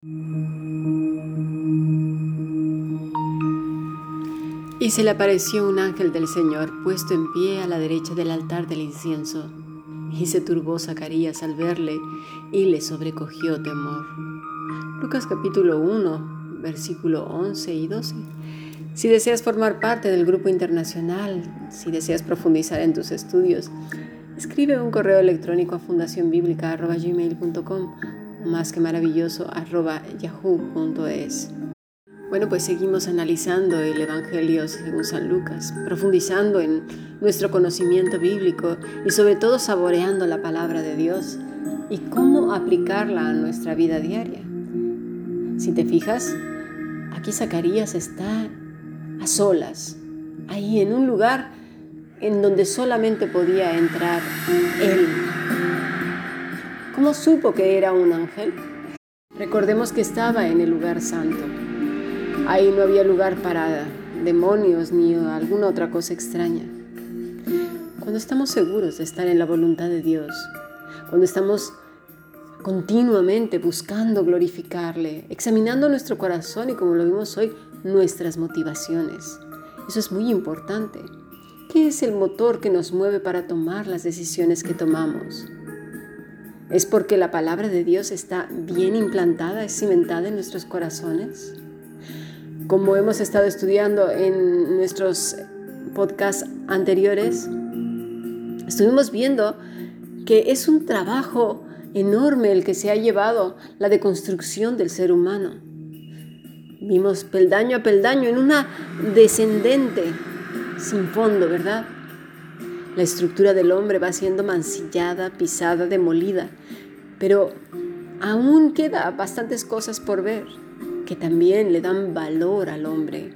Y se le apareció un ángel del Señor puesto en pie a la derecha del altar del incienso. Y se turbó Zacarías al verle y le sobrecogió temor. Lucas capítulo 1, versículo 11 y 12. Si deseas formar parte del grupo internacional, si deseas profundizar en tus estudios, escribe un correo electrónico a fundacionbiblica.gmail.com más que maravilloso yahoo.es. Bueno, pues seguimos analizando el Evangelio según San Lucas, profundizando en nuestro conocimiento bíblico y sobre todo saboreando la palabra de Dios y cómo aplicarla a nuestra vida diaria. Si te fijas, aquí Zacarías está a solas, ahí en un lugar en donde solamente podía entrar él. ¿Cómo supo que era un ángel? Recordemos que estaba en el lugar santo Ahí no había lugar para demonios ni alguna otra cosa extraña. Cuando estamos seguros de estar en la voluntad de Dios, cuando estamos continuamente buscando glorificarle, examinando nuestro corazón y como lo vimos hoy, nuestras motivaciones. Eso es muy importante. ¿Qué es el motor que nos mueve para tomar las decisiones que tomamos? ¿Es porque la palabra de Dios está bien implantada, es cimentada en nuestros corazones? Como hemos estado estudiando en nuestros podcasts anteriores, estuvimos viendo que es un trabajo enorme el que se ha llevado la deconstrucción del ser humano. Vimos peldaño a peldaño en una descendente sin fondo, ¿verdad? La estructura del hombre va siendo mancillada, pisada, demolida, pero aún queda bastantes cosas por ver que también le dan valor al hombre.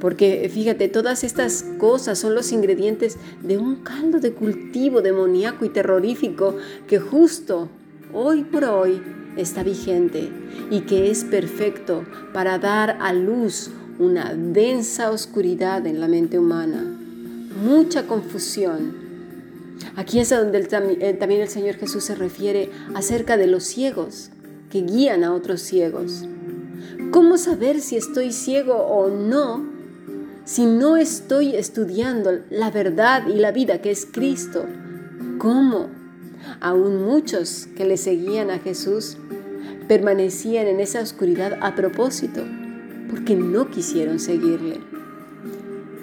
Porque fíjate, todas estas cosas son los ingredientes de un caldo de cultivo demoníaco y terrorífico que justo hoy por hoy está vigente y que es perfecto para dar a luz una densa oscuridad en la mente humana, mucha confusión. Aquí es donde eh, también el Señor Jesús se refiere acerca de los ciegos que guían a otros ciegos. ¿Cómo saber si estoy ciego o no si no estoy estudiando la verdad y la vida que es Cristo? ¿Cómo? Aún muchos que le seguían a Jesús permanecían en esa oscuridad a propósito, porque no quisieron seguirle.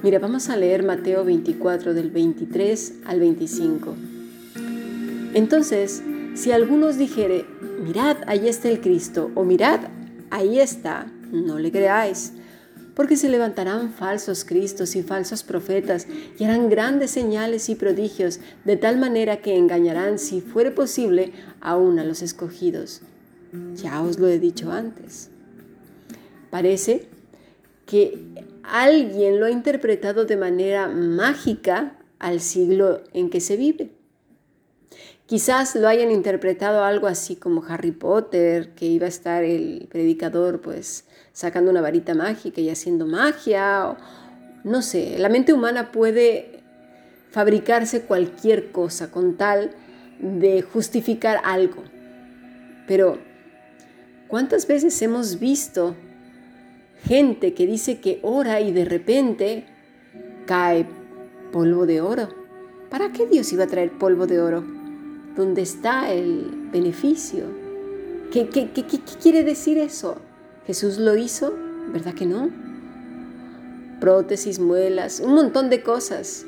Mira, vamos a leer Mateo 24 del 23 al 25. Entonces, si algunos dijere, mirad, ahí está el Cristo, o mirad, ahí está, no le creáis, porque se levantarán falsos cristos y falsos profetas y harán grandes señales y prodigios, de tal manera que engañarán, si fuere posible, aún a los escogidos. Ya os lo he dicho antes. Parece que alguien lo ha interpretado de manera mágica al siglo en que se vive. Quizás lo hayan interpretado algo así como Harry Potter, que iba a estar el predicador pues sacando una varita mágica y haciendo magia. O, no sé, la mente humana puede fabricarse cualquier cosa con tal de justificar algo. Pero, ¿cuántas veces hemos visto gente que dice que ora y de repente cae polvo de oro? ¿Para qué Dios iba a traer polvo de oro? ¿Dónde está el beneficio? ¿Qué, qué, qué, qué quiere decir eso? ¿Jesús lo hizo? ¿Verdad que no? Prótesis, muelas, un montón de cosas.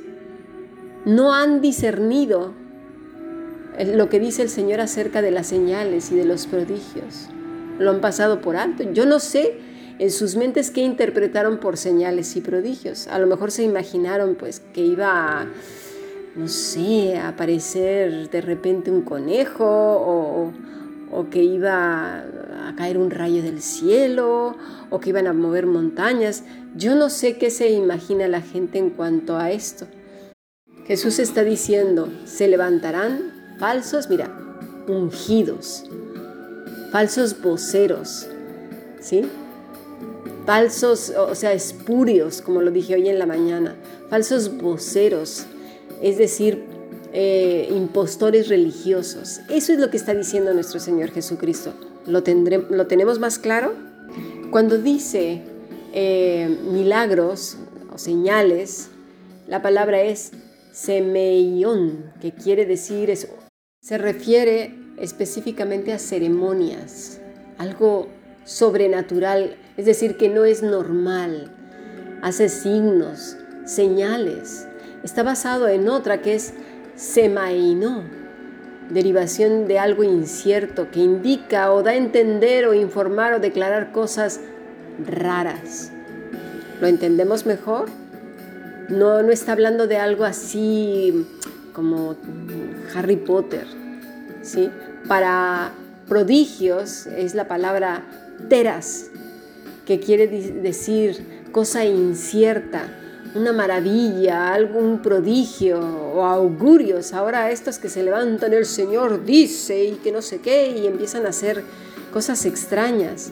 No han discernido lo que dice el Señor acerca de las señales y de los prodigios. Lo han pasado por alto. Yo no sé en sus mentes qué interpretaron por señales y prodigios. A lo mejor se imaginaron pues que iba a no sé, aparecer de repente un conejo o, o que iba a caer un rayo del cielo o que iban a mover montañas. Yo no sé qué se imagina la gente en cuanto a esto. Jesús está diciendo, se levantarán falsos, mira, ungidos, falsos voceros, ¿sí? Falsos, o sea, espurios, como lo dije hoy en la mañana, falsos voceros, es decir, eh, impostores religiosos. Eso es lo que está diciendo nuestro Señor Jesucristo. lo, lo tenemos más claro. Cuando dice eh, milagros o señales, la palabra es semeion, que quiere decir, es, se refiere específicamente a ceremonias, algo sobrenatural, es decir, que no es normal, hace signos, señales. Está basado en otra que es semaino, derivación de algo incierto que indica o da a entender o informar o declarar cosas raras. ¿Lo entendemos mejor? No, no está hablando de algo así como Harry Potter, ¿sí? Para prodigios es la palabra teras, que quiere decir cosa incierta, una maravilla, algún prodigio o augurios. Ahora estos que se levantan, el Señor dice y que no sé qué, y empiezan a hacer cosas extrañas.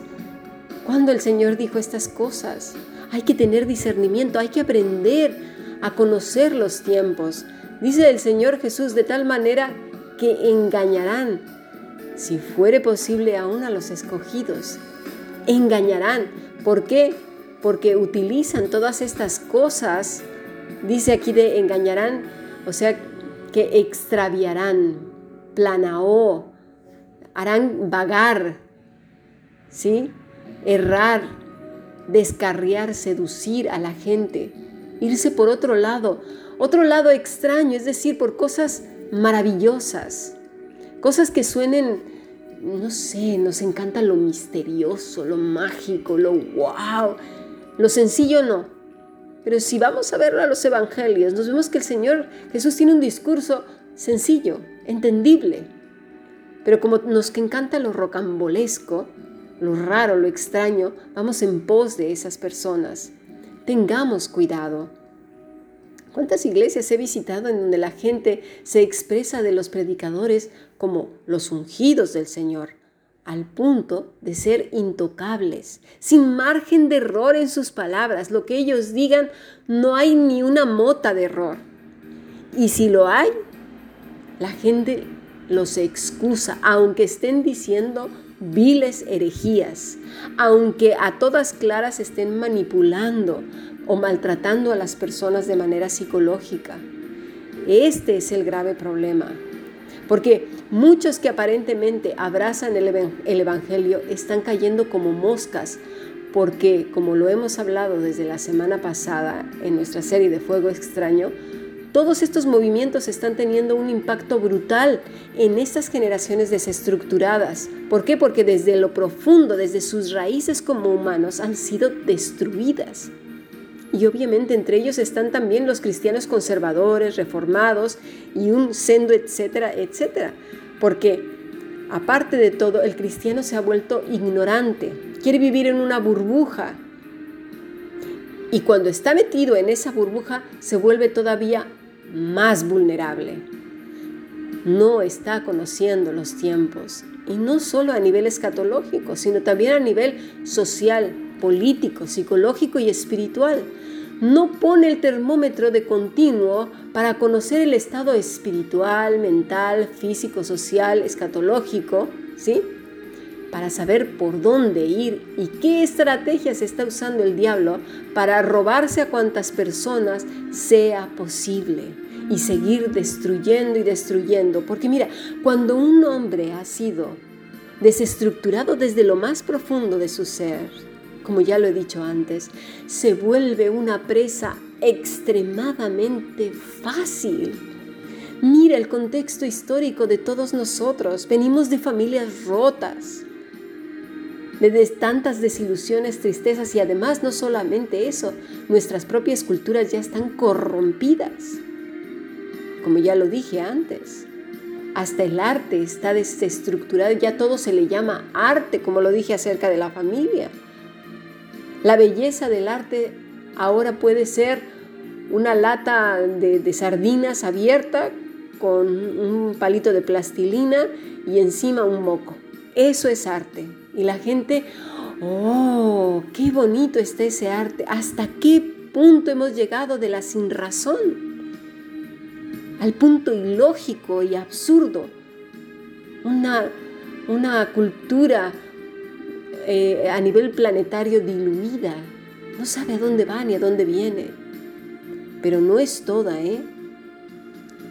¿Cuándo el Señor dijo estas cosas? Hay que tener discernimiento, hay que aprender a conocer los tiempos. Dice el Señor Jesús de tal manera que engañarán, si fuere posible aún a los escogidos. Engañarán. ¿Por qué? Porque utilizan todas estas cosas, dice aquí de engañarán, o sea, que extraviarán, planaó, harán vagar, ¿sí? Errar, descarriar, seducir a la gente, irse por otro lado, otro lado extraño, es decir, por cosas maravillosas, cosas que suenen, no sé, nos encanta lo misterioso, lo mágico, lo wow, lo sencillo no. Pero si vamos a ver a los evangelios, nos vemos que el Señor Jesús tiene un discurso sencillo, entendible. Pero como nos encanta lo rocambolesco, lo raro, lo extraño, vamos en pos de esas personas. Tengamos cuidado. ¿Cuántas iglesias he visitado en donde la gente se expresa de los predicadores como los ungidos del Señor, al punto de ser intocables, sin margen de error en sus palabras? Lo que ellos digan, no hay ni una mota de error. Y si lo hay, la gente los excusa, aunque estén diciendo viles herejías, aunque a todas claras estén manipulando, o maltratando a las personas de manera psicológica. Este es el grave problema. Porque muchos que aparentemente abrazan el, Evangelio están cayendo como moscas, porque como lo hemos hablado desde la semana pasada en nuestra serie de Fuego Extraño, todos estos movimientos están teniendo un impacto brutal en estas generaciones desestructuradas. ¿Por qué? Porque desde lo profundo, desde sus raíces como humanos, han sido destruidas. Y obviamente entre ellos están también los cristianos conservadores, reformados y un sendo, etcétera, etcétera. Porque aparte de todo, el cristiano se ha vuelto ignorante, quiere vivir en una burbuja. Y cuando está metido en esa burbuja, se vuelve todavía más vulnerable. No está conociendo los tiempos. Y no solo a nivel escatológico, sino también a nivel social, político, psicológico y espiritual. No pone el termómetro de continuo para conocer el estado espiritual, mental, físico, social, escatológico, ¿sí? Para saber por dónde ir y qué estrategias está usando el diablo para robarse a cuantas personas sea posible y seguir destruyendo y destruyendo. Porque mira, cuando un hombre ha sido desestructurado desde lo más profundo de su ser, como ya lo he dicho antes, se vuelve una presa extremadamente fácil. Mira el contexto histórico de todos nosotros. Venimos de familias rotas, de tantas desilusiones, tristezas y además no solamente eso, nuestras propias culturas ya están corrompidas. Como ya lo dije antes, hasta el arte está desestructurado, ya todo se le llama arte, como lo dije acerca de la familia. La belleza del arte ahora puede ser una lata de, sardinas abierta con un palito de plastilina y encima un moco. Eso es arte. Y la gente, oh, qué bonito está ese arte. ¿Hasta qué punto hemos llegado de la sin razón? Al punto ilógico y absurdo. Una, una cultura eh, a nivel planetario diluida. No sabe a dónde va ni a dónde viene. Pero no es toda, ¿eh?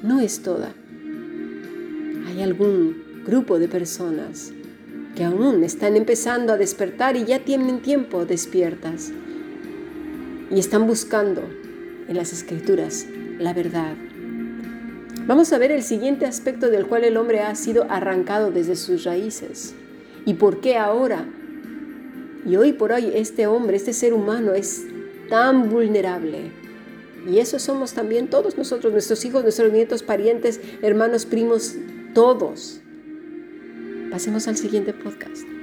No es toda. Hay algún grupo de personas que aún están empezando a despertar y ya tienen tiempo despiertas y están buscando en las escrituras la verdad. Vamos a ver el siguiente aspecto del cual el hombre ha sido arrancado desde sus raíces y por qué ahora y hoy por hoy este hombre, este ser humano es tan vulnerable. Y eso somos también todos nosotros, nuestros hijos, nuestros nietos, parientes, hermanos, primos, todos. Pasemos al siguiente podcast.